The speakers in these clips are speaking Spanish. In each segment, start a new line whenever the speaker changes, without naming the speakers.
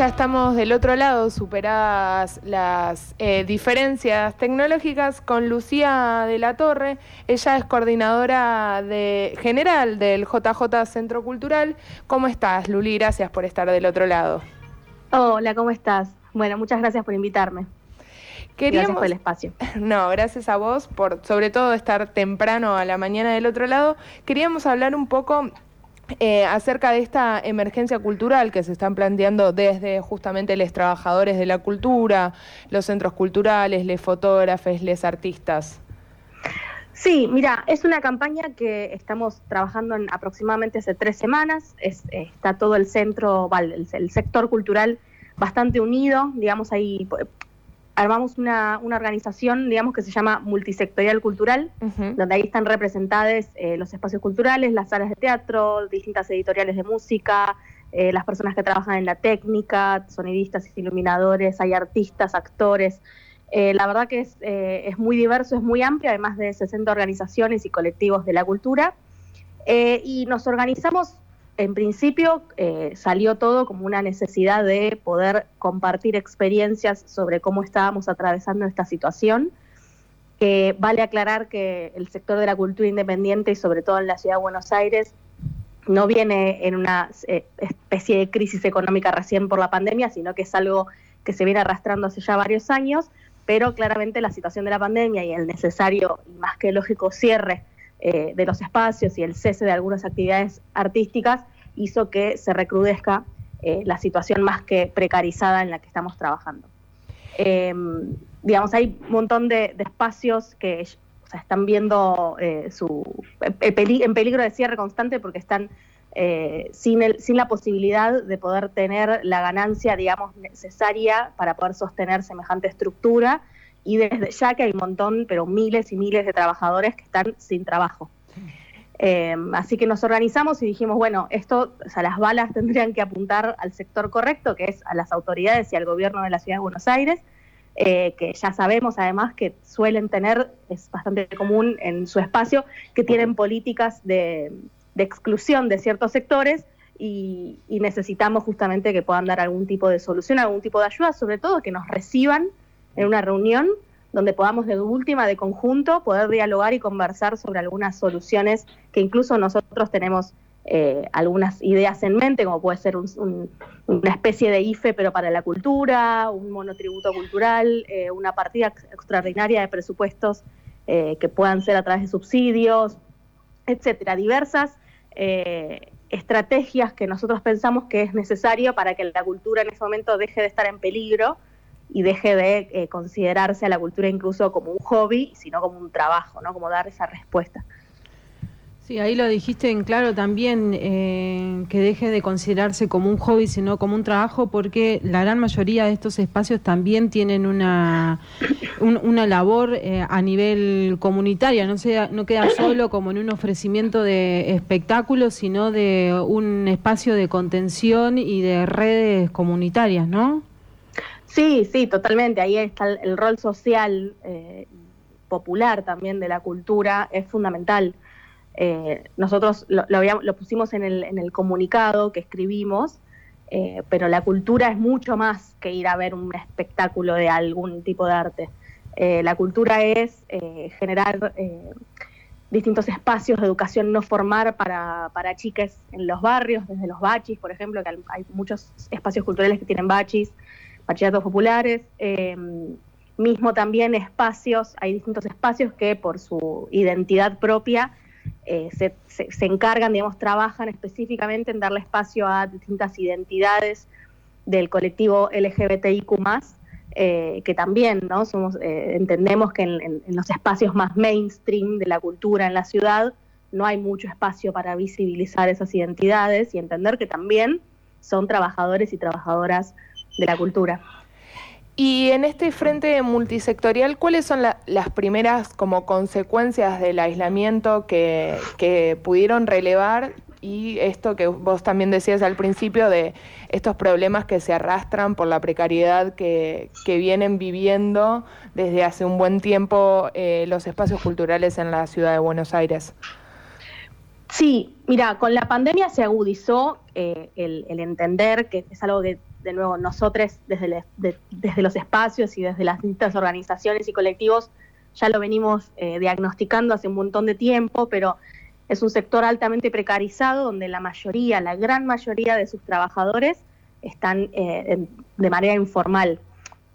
ya estamos del otro lado, superadas las eh, diferencias tecnológicas, con Lucía de la Torre. Ella es coordinadora de, general del JJ Centro Cultural. ¿Cómo estás, Luli? Gracias por estar del otro lado.
Hola, ¿cómo estás? Bueno, muchas gracias por invitarme. gracias por el espacio.
No, gracias a vos por sobre todo estar temprano a la mañana del otro lado. Queríamos hablar un poco eh, acerca de esta emergencia cultural que se están planteando desde justamente los trabajadores de la cultura, los centros culturales, los fotógrafos, los artistas.
Sí, mira, es una campaña que estamos trabajando en aproximadamente hace tres semanas. está todo el centro, el, sector cultural bastante unido, digamos, ahí armamos una, organización, digamos, que se llama Multisectorial Cultural, donde ahí están representados eh, los espacios culturales, las salas de teatro, distintas editoriales de música, eh, las personas que trabajan en la técnica, sonidistas, iluminadores, hay artistas, actores. Eh, la verdad que es, es, muy diverso, es muy amplio, además de 60 organizaciones y colectivos de la cultura. y nos organizamos en principio eh, salió todo como una necesidad de poder compartir experiencias sobre cómo estábamos atravesando esta situación. vale aclarar que el sector de la cultura independiente y sobre todo en la ciudad de Buenos Aires no viene en una eh, especie de crisis económica recién por la pandemia, sino que es algo que se viene arrastrando hace ya varios años, pero claramente la situación de la pandemia y el necesario y más que lógico cierre eh, de los espacios y el cese de algunas actividades artísticas hizo que se recrudezca eh, la situación más que precarizada en la que estamos trabajando. Em, digamos, hay un montón de, espacios que están viendo eh, su, en peligro de cierre constante porque están sin, el, sin la posibilidad de poder tener la ganancia, digamos, necesaria para poder sostener semejante estructura y desde ya que hay un montón, pero miles y miles de trabajadores que están sin trabajo. Eh, así que nos organizamos y dijimos, bueno, esto, o sea, las balas tendrían que apuntar al sector correcto, que es a las autoridades y al gobierno de la ciudad de Buenos Aires, eh, que ya sabemos además que suelen tener, es bastante común en su espacio, que tienen políticas de, exclusión de ciertos sectores y, y, necesitamos justamente que puedan dar algún tipo de solución, algún tipo de ayuda, sobre todo que nos reciban en una reunión donde podamos de última, de conjunto, poder dialogar y conversar sobre algunas soluciones que incluso nosotros tenemos eh, algunas ideas en mente, como puede ser una especie de IFE pero para la cultura, un monotributo cultural, eh, una partida extraordinaria de presupuestos eh, que puedan ser a través de subsidios, etcétera, diversas estrategias que nosotros pensamos que es necesario para que la cultura en ese momento deje de estar en peligro y deje de eh, considerarse a la cultura incluso como un hobby, sino como un trabajo, ¿no? Como dar esa respuesta.
Sí, ahí lo dijiste en claro también, eh, que deje de considerarse como un hobby, sino como un trabajo, porque la gran mayoría de estos espacios también tienen una, una labor eh, a nivel comunitaria, no, sea, no queda solo como en un ofrecimiento de espectáculos, sino de un espacio de contención y de redes comunitarias, ¿no?
Sí, sí, totalmente. Ahí está el, rol social eh, popular también de la cultura, es fundamental. Eh, nosotros lo, lo, pusimos en el, en el, comunicado que escribimos, eh, pero la cultura es mucho más que ir a ver un espectáculo de algún tipo de arte. la cultura es generar distintos espacios de educación no formar para, para chiques en los barrios, desde los bachis, por ejemplo, que hay muchos espacios culturales que tienen bachis, bachilleratos populares, em, mismo también espacios, hay distintos espacios que por su identidad propia eh, se, se, encargan, digamos, trabajan específicamente en darle espacio a distintas identidades del colectivo LGBTIQ eh, que también ¿no? Somos, eh, entendemos que en, los espacios más mainstream de la cultura en la ciudad no hay mucho espacio para visibilizar esas identidades y entender que también son trabajadores y trabajadoras de la cultura.
Y en este frente multisectorial, ¿cuáles son las primeras como consecuencias del aislamiento que, pudieron relevar y esto que vos también decías al principio de estos problemas que se arrastran por la precariedad que, vienen viviendo desde hace un buen tiempo eh, los espacios culturales en la ciudad de Buenos Aires?
Sí, mira, con la pandemia se agudizó eh, el, entender que es algo que de nuevo, nosotros desde, desde los espacios y desde las distintas organizaciones y colectivos ya lo venimos eh, diagnosticando hace un montón de tiempo, pero es un sector altamente precarizado donde la mayoría, la gran mayoría de sus trabajadores están eh, de manera informal.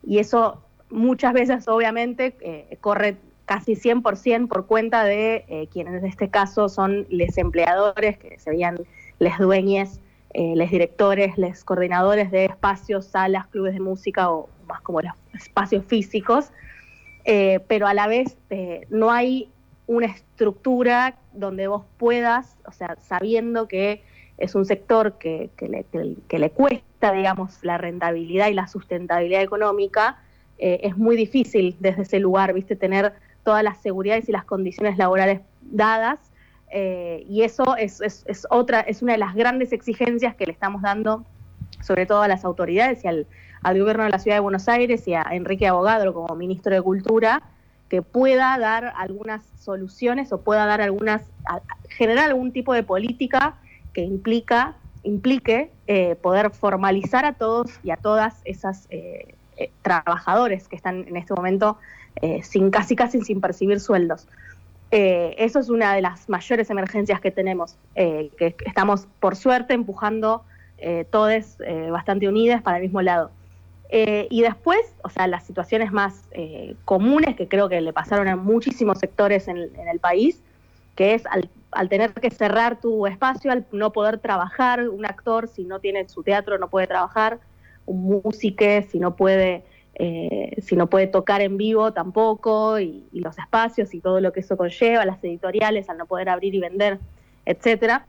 Y eso muchas veces obviamente eh, corre casi 100% por cuenta de quienes en este caso son los empleadores, que serían les dueñes, les directores, los coordinadores de espacios, salas, clubes de música o más como los espacios físicos, eh, pero a la vez eh, no hay una estructura donde vos puedas, o sea, sabiendo que es un sector que, le, cuesta, digamos, la rentabilidad y la sustentabilidad económica, eh, es muy difícil desde ese lugar, viste, tener todas las seguridades y las condiciones laborales dadas. Y eso es, es, otra, es una de las grandes exigencias que le estamos dando, sobre todo a las autoridades y al, al gobierno de la ciudad de Buenos Aires y a Enrique Abogado como ministro de Cultura que pueda dar algunas soluciones o pueda dar algunas, generar algún tipo de política que implica, implique eh, poder formalizar a todos y a todas esas eh, eh, trabajadores que están en este momento sin casi casi sin percibir sueldos. Eso es una de las mayores emergencias que tenemos, que estamos por suerte empujando todas bastante unidas para el mismo lado. Eh, y después, o sea, las situaciones más eh, comunes que creo que le pasaron a muchísimos sectores en, el país, que es al, tener que cerrar tu espacio, al no poder trabajar, un actor si no tiene su teatro no puede trabajar, un músico si no puede, eh, si no puede tocar en vivo tampoco, y, los espacios y todo lo que eso conlleva, las editoriales al no poder abrir y vender, etcétera.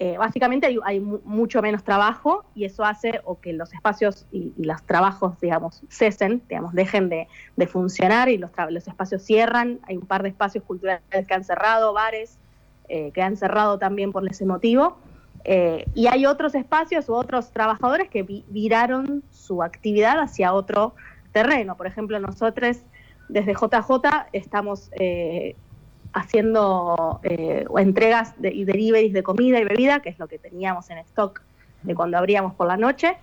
Eh, básicamente hay, mucho menos trabajo y eso hace o que los espacios y, los trabajos, digamos, cesen, digamos, dejen de, funcionar y los, los, espacios cierran. Hay un par de espacios culturales que han cerrado, bares eh, que han cerrado también por ese motivo. Eh, y hay otros espacios u otros trabajadores que viraron su actividad hacia otro terreno. Por ejemplo, nosotros desde JJ estamos haciendo eh, entregas de, y deliveries de comida y bebida, que es lo que teníamos en stock de cuando abríamos por la noche.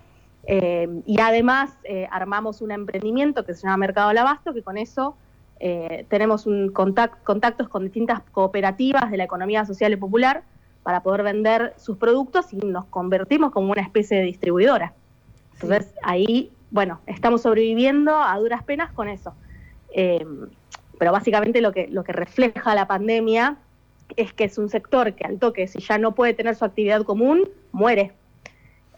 Eh, y además eh, armamos un emprendimiento que se llama Mercado al Abasto, que con eso tenemos un contactos con distintas cooperativas de la economía social y popular para poder vender sus productos y nos convertimos como una especie de distribuidora. Entonces ahí, bueno, estamos sobreviviendo a duras penas con eso pero básicamente lo que, lo que refleja la pandemia es que es un sector que al toque, si ya no puede tener su actividad común, muere.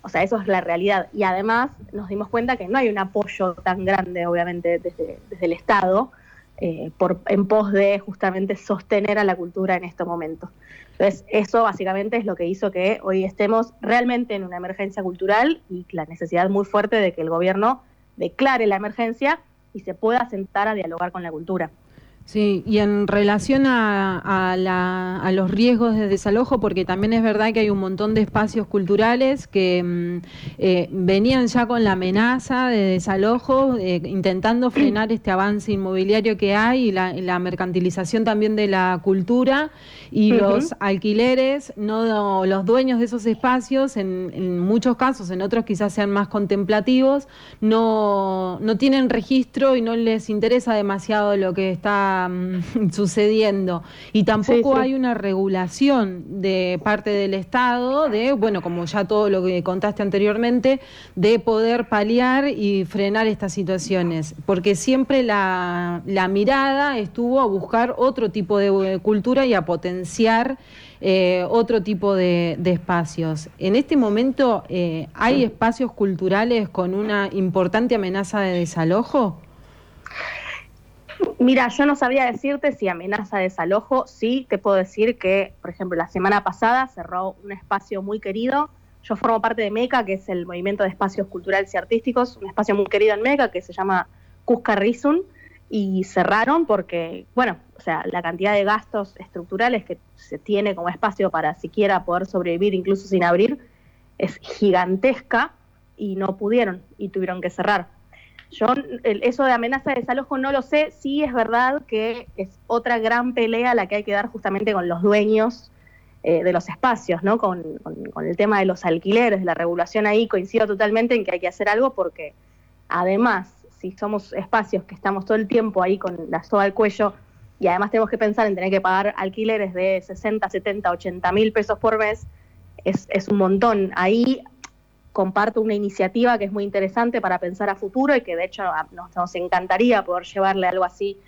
O sea, eso es la realidad. Y además nos dimos cuenta que no hay un apoyo tan grande, obviamente, desde, el Estado, eh, por, en pos de justamente sostener a la cultura en estos momentos. Entonces, eso básicamente es lo que hizo que hoy estemos realmente en una emergencia cultural y la necesidad muy fuerte de que el gobierno declare la emergencia y se pueda sentar a dialogar con la cultura.
Sí, y en relación a, los riesgos de desalojo, porque también es verdad que hay un montón de espacios culturales que mm, eh, venían ya con la amenaza de desalojo, eh, intentando frenar este avance inmobiliario que hay y la, mercantilización también de la cultura y los alquileres, no los dueños de esos espacios, en, en, muchos casos, en otros quizás sean más contemplativos, no, no tienen registro y no les interesa demasiado lo que está Sucediendo. Y tampoco hay una regulación de parte del Estado de, bueno, como ya todo lo que contaste anteriormente, de poder paliar y frenar estas situaciones. Porque siempre la, mirada estuvo a buscar otro tipo de cultura y a potenciar eh, otro tipo de, espacios. En este momento, eh, ¿hay espacios culturales con una importante amenaza de desalojo?
Mira, yo no sabría decirte si amenaza desalojo. Sí, te puedo decir que, por ejemplo, la semana pasada cerró un espacio muy querido. Yo formo parte de MECA, que es el Movimiento de Espacios Culturales y Artísticos, un espacio muy querido en MECA que se llama Cusca Rizun, y cerraron porque, bueno, o sea, la cantidad de gastos estructurales que se tiene como espacio para siquiera poder sobrevivir incluso sin abrir es gigantesca y no pudieron y tuvieron que cerrar. Yo eso de amenaza de desalojo no lo sé, sí es verdad que es otra gran pelea la que hay que dar justamente con los dueños eh, de los espacios, ¿no? Con, el tema de los alquileres, de la regulación ahí, coincido totalmente en que hay que hacer algo porque además, si somos espacios que estamos todo el tiempo ahí con la soga al cuello y además tenemos que pensar en tener que pagar alquileres de 60, 70, 80 mil pesos por mes, es, es un montón. Ahí comparto una iniciativa que es muy interesante para pensar a futuro y que de hecho nos, nos encantaría poder llevarle algo así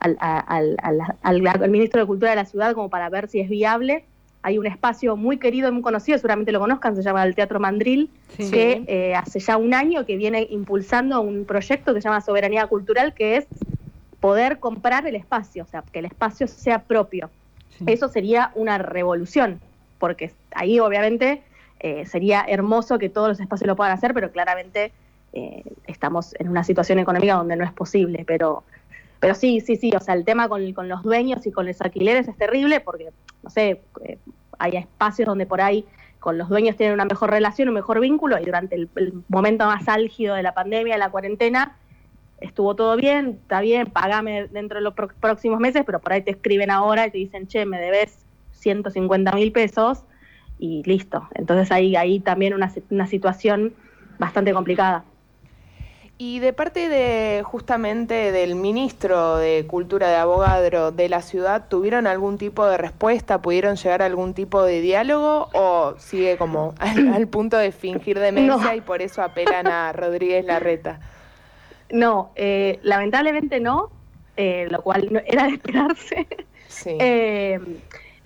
al, al, al, ministro de Cultura de la ciudad como para ver si es viable. Hay un espacio muy querido y muy conocido, seguramente lo conozcan, se llama el Teatro Mandril, que eh, hace ya un año que viene impulsando un proyecto que se llama Soberanía Cultural, que es poder comprar el espacio, o sea, que el espacio sea propio. Eso sería una revolución, porque ahí obviamente eh, sería hermoso que todos los espacios lo puedan hacer, pero claramente eh, estamos en una situación económica donde no es posible, pero pero sí, sí, sí, o sea, el tema con, con los dueños y con los alquileres es terrible porque, no sé, eh, hay espacios donde por ahí con los dueños tienen una mejor relación, un mejor vínculo y durante el, momento más álgido de la pandemia, de la cuarentena, estuvo todo bien, está bien, pagame dentro de los próximos meses, pero por ahí te escriben ahora y te dicen, che, me debes 150 mil pesos y listo. Entonces ahí, ahí también una, una situación bastante complicada.
Y de parte de justamente del ministro de Cultura de Abogadro de la ciudad, ¿tuvieron algún tipo de respuesta? ¿Pudieron llegar a algún tipo de diálogo? ¿O sigue como al, punto de fingir demencia y por eso apelan a Rodríguez Larreta?
No, eh, lamentablemente no, eh, lo cual no, era de esperarse. Sí. Eh,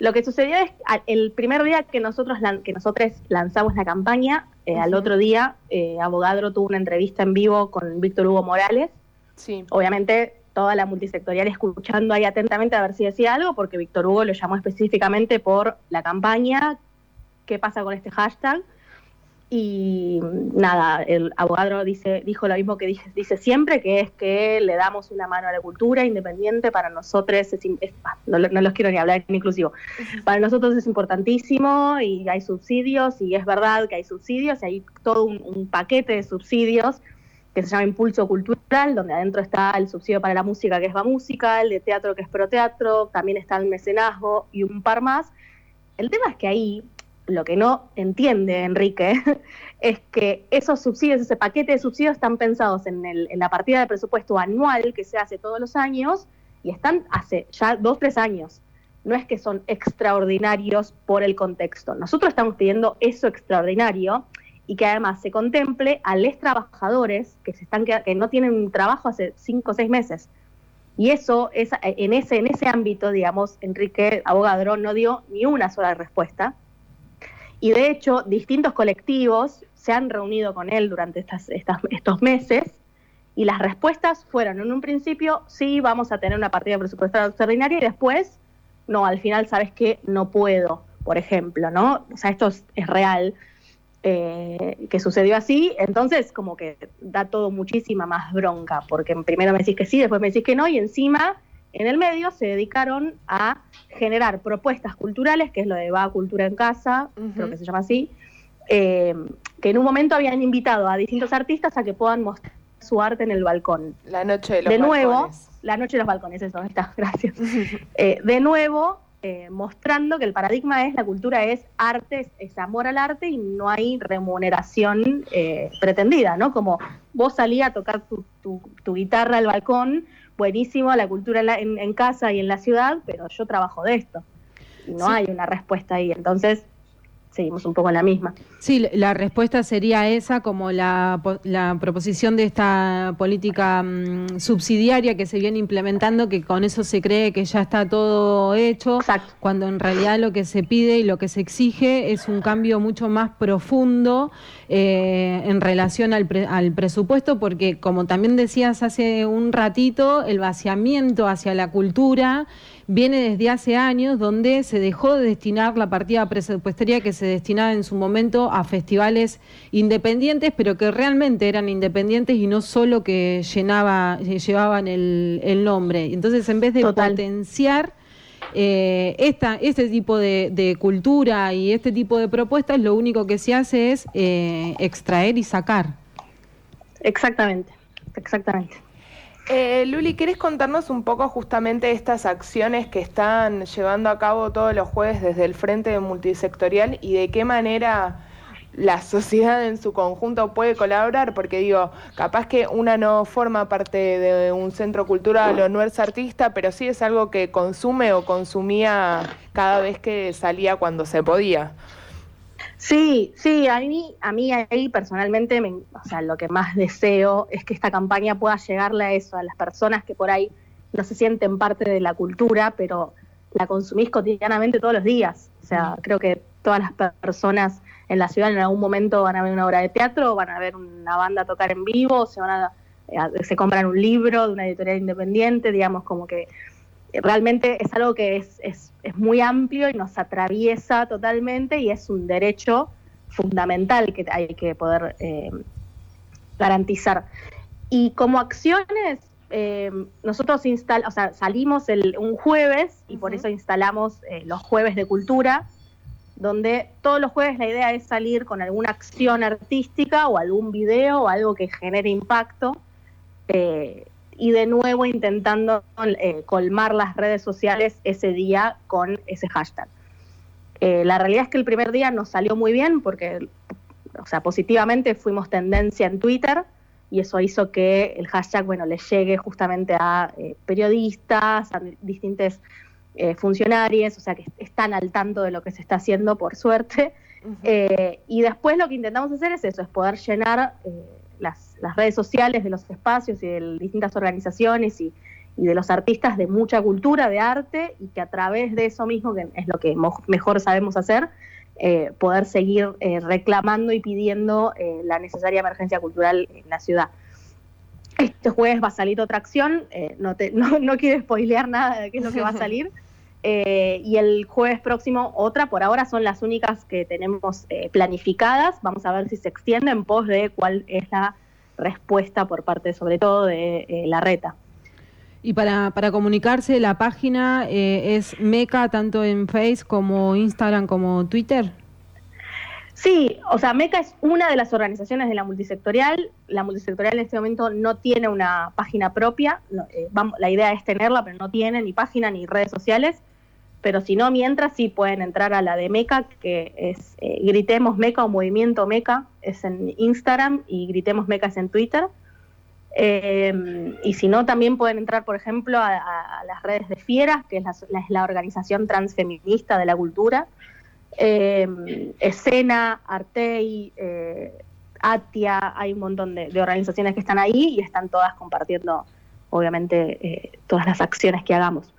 lo que sucedió es el primer día que nosotros que nosotros lanzamos la campaña, eh, al otro día eh, Abogadro tuvo una entrevista en vivo con Víctor Hugo Morales. Sí. Obviamente toda la multisectorial escuchando ahí atentamente a ver si decía algo, porque Víctor Hugo lo llamó específicamente por la campaña, qué pasa con este hashtag, y nada, el abogado dice, dijo lo mismo que dice, dice siempre, que es que le damos una mano a la cultura independiente, para nosotros es, no, los quiero ni hablar en inclusivo, para nosotros es importantísimo y hay subsidios y es verdad que hay subsidios y hay todo un, paquete de subsidios que se llama Impulso Cultural, donde adentro está el subsidio para la música que es Va Música, el de teatro que es Pro Teatro, también está el mecenazgo y un par más. El tema es que ahí lo que no entiende Enrique es que esos subsidios, ese paquete de subsidios están pensados en, el, en la partida de presupuesto anual que se hace todos los años y están hace ya dos, tres años. No es que son extraordinarios por el contexto. Nosotros estamos pidiendo eso extraordinario y que además se contemple a los trabajadores que, se están, que no tienen trabajo hace cinco o seis meses. Y eso, es, en, ese, en ese ámbito, digamos, Enrique Abogadro no dio ni una sola respuesta y de hecho, distintos colectivos se han reunido con él durante estas, estos meses y las respuestas fueron, en un principio, sí, vamos a tener una partida presupuestaria extraordinaria y después, no, al final, ¿sabes que No puedo, por ejemplo, ¿no? O sea, esto es, real, eh, que sucedió así, entonces como que da todo muchísima más bronca, porque primero me decís que sí, después me decís que no, y encima en el medio se dedicaron a generar propuestas culturales, que es lo de Va Cultura en Casa, creo que se llama así, eh, que en un momento habían invitado a distintos artistas a que puedan mostrar su arte en el balcón.
La noche de los
balcones. De nuevo, la noche de los balcones, eso, está, gracias. Eh, de nuevo, eh, mostrando que el paradigma es la cultura es arte, es, amor al arte y no hay remuneración pretendida, ¿no? Como vos salías a tocar tu, tu guitarra al balcón buenísimo la cultura en, casa y en la ciudad, pero yo trabajo de esto. Y no hay una respuesta ahí. Entonces, seguimos un poco en la misma.
Sí, la respuesta sería esa, como la, la proposición de esta política mm, subsidiaria que se viene implementando, que con eso se cree que ya está todo hecho, cuando en realidad lo que se pide y lo que se exige es un cambio mucho más profundo eh, en relación al, al presupuesto, porque como también decías hace un ratito, el vaciamiento hacia la cultura viene desde hace años, donde se dejó de destinar la partida presupuestaria que se destinaba en su momento a festivales independientes, pero que realmente eran independientes y no solo que llenaba, llevaban el, nombre. Entonces, en vez de potenciar eh, esta, este tipo de, cultura y este tipo de propuestas, lo único que se hace es eh, extraer y sacar.
Exactamente, exactamente.
Eh, Luli, ¿querés contarnos un poco justamente estas acciones que están llevando a cabo todos los jueves desde el Frente Multisectorial y de qué manera la sociedad en su conjunto puede colaborar, porque digo, capaz que una no forma parte de un centro cultural o no es artista, pero sí es algo que consume o consumía cada vez que salía cuando se podía.
Sí, sí, a mí, a mí ahí personalmente, o sea, lo que más deseo es que esta campaña pueda llegarle a eso, a las personas que por ahí no se sienten parte de la cultura, pero la consumís cotidianamente todos los días. O sea, creo que todas las personas en la ciudad en algún momento van a ver una obra de teatro, van a ver una banda tocar en vivo, se van a, eh, se compran un libro de una editorial independiente, digamos como que realmente es algo que es, es, es muy amplio y nos atraviesa totalmente y es un derecho fundamental que hay que poder eh, garantizar. Y como acciones, eh, nosotros instal o sea, salimos el, un jueves y por eso instalamos los jueves de cultura, donde todos los jueves la idea es salir con alguna acción artística o algún video o algo que genere impacto eh, y de nuevo intentando eh, colmar las redes sociales ese día con ese hashtag. Eh, la realidad es que el primer día nos salió muy bien porque, o sea, positivamente fuimos tendencia en Twitter y eso hizo que el hashtag, bueno, le llegue justamente a periodistas, a distintos eh, funcionarios, o sea que están al tanto de lo que se está haciendo, por suerte. Eh, y después lo que intentamos hacer es eso, es poder llenar eh, las, redes sociales de los espacios y de distintas organizaciones y, de los artistas de mucha cultura, de arte, y que a través de eso mismo, que es lo que mejor sabemos hacer, poder seguir reclamando y pidiendo la necesaria emergencia cultural en la ciudad. Este jueves va a salir otra acción, no, te, no, no quiero spoilear nada de qué es lo que va a salir, eh, y el jueves próximo otra, por ahora son las únicas que tenemos eh, planificadas. Vamos a ver si se extiende en pos de cuál es la respuesta por parte sobre todo de eh, la reta.
Y para, para comunicarse, la página es MECA tanto en Facebook como Instagram como Twitter.
Sí, o sea, MECA es una de las organizaciones de la multisectorial. La multisectorial en este momento no tiene una página propia. vamos, la idea es tenerla, pero no tiene ni página ni redes sociales pero si no, mientras sí pueden entrar a la de Meca, que es eh, Gritemos Meca o Movimiento Meca, es en Instagram y Gritemos Meca es en Twitter. Em, y si no, también pueden entrar, por ejemplo, a, las redes de Fieras, que es la, organización transfeminista de la cultura. Em, Escena, Artei, eh, Atia, hay un montón de, organizaciones que están ahí y están todas compartiendo, obviamente, eh, todas las acciones que hagamos.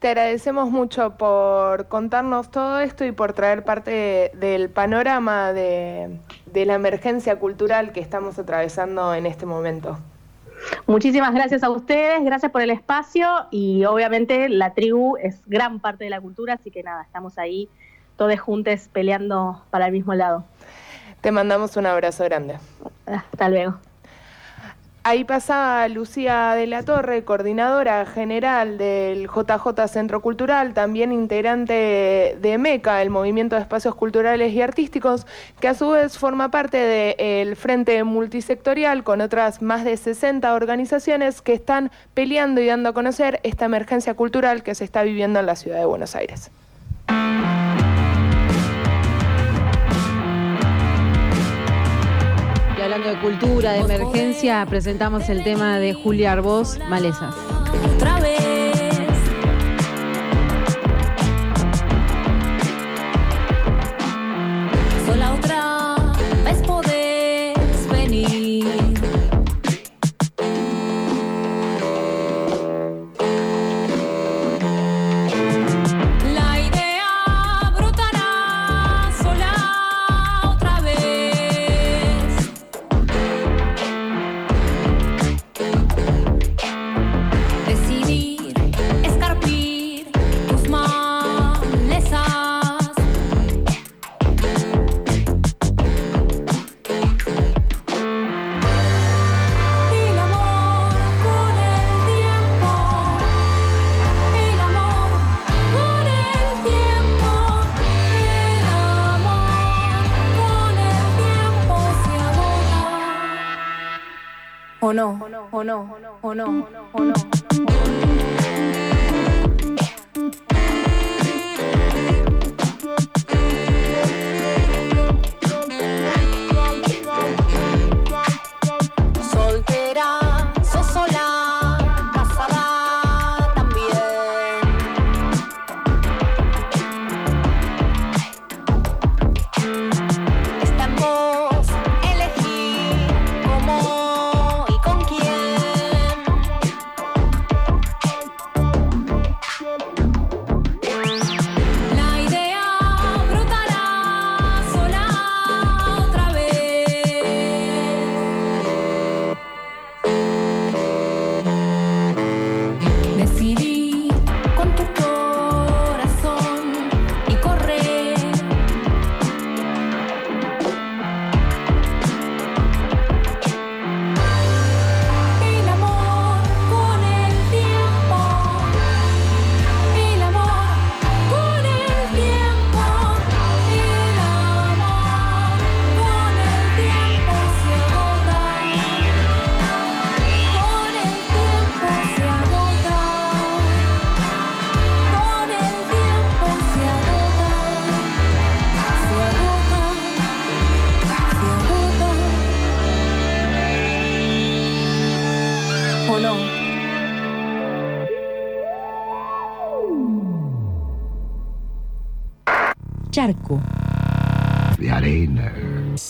Te agradecemos mucho por contarnos todo esto y por traer parte del panorama de, la emergencia cultural que estamos atravesando en este momento.
Muchísimas gracias a ustedes, gracias por el espacio y obviamente la tribu es gran parte de la cultura, así que nada, estamos ahí todos juntos peleando para el mismo lado.
Te mandamos un abrazo grande.
Hasta luego.
Ahí pasaba Lucía de la Torre, coordinadora general del JJ Centro Cultural, también integrante de MECA, el Movimiento de Espacios Culturales y Artísticos, que a su vez forma parte del Frente Multisectorial con otras más de 60 organizaciones que están peleando y dando a conocer esta emergencia cultural que se está viviendo en la ciudad de Buenos Aires.
Hablando de cultura, de emergencia, presentamos el tema de Julia Arbós, Malezas.
¿O ¿O no? ¿O no? ¿O no? ¿O no?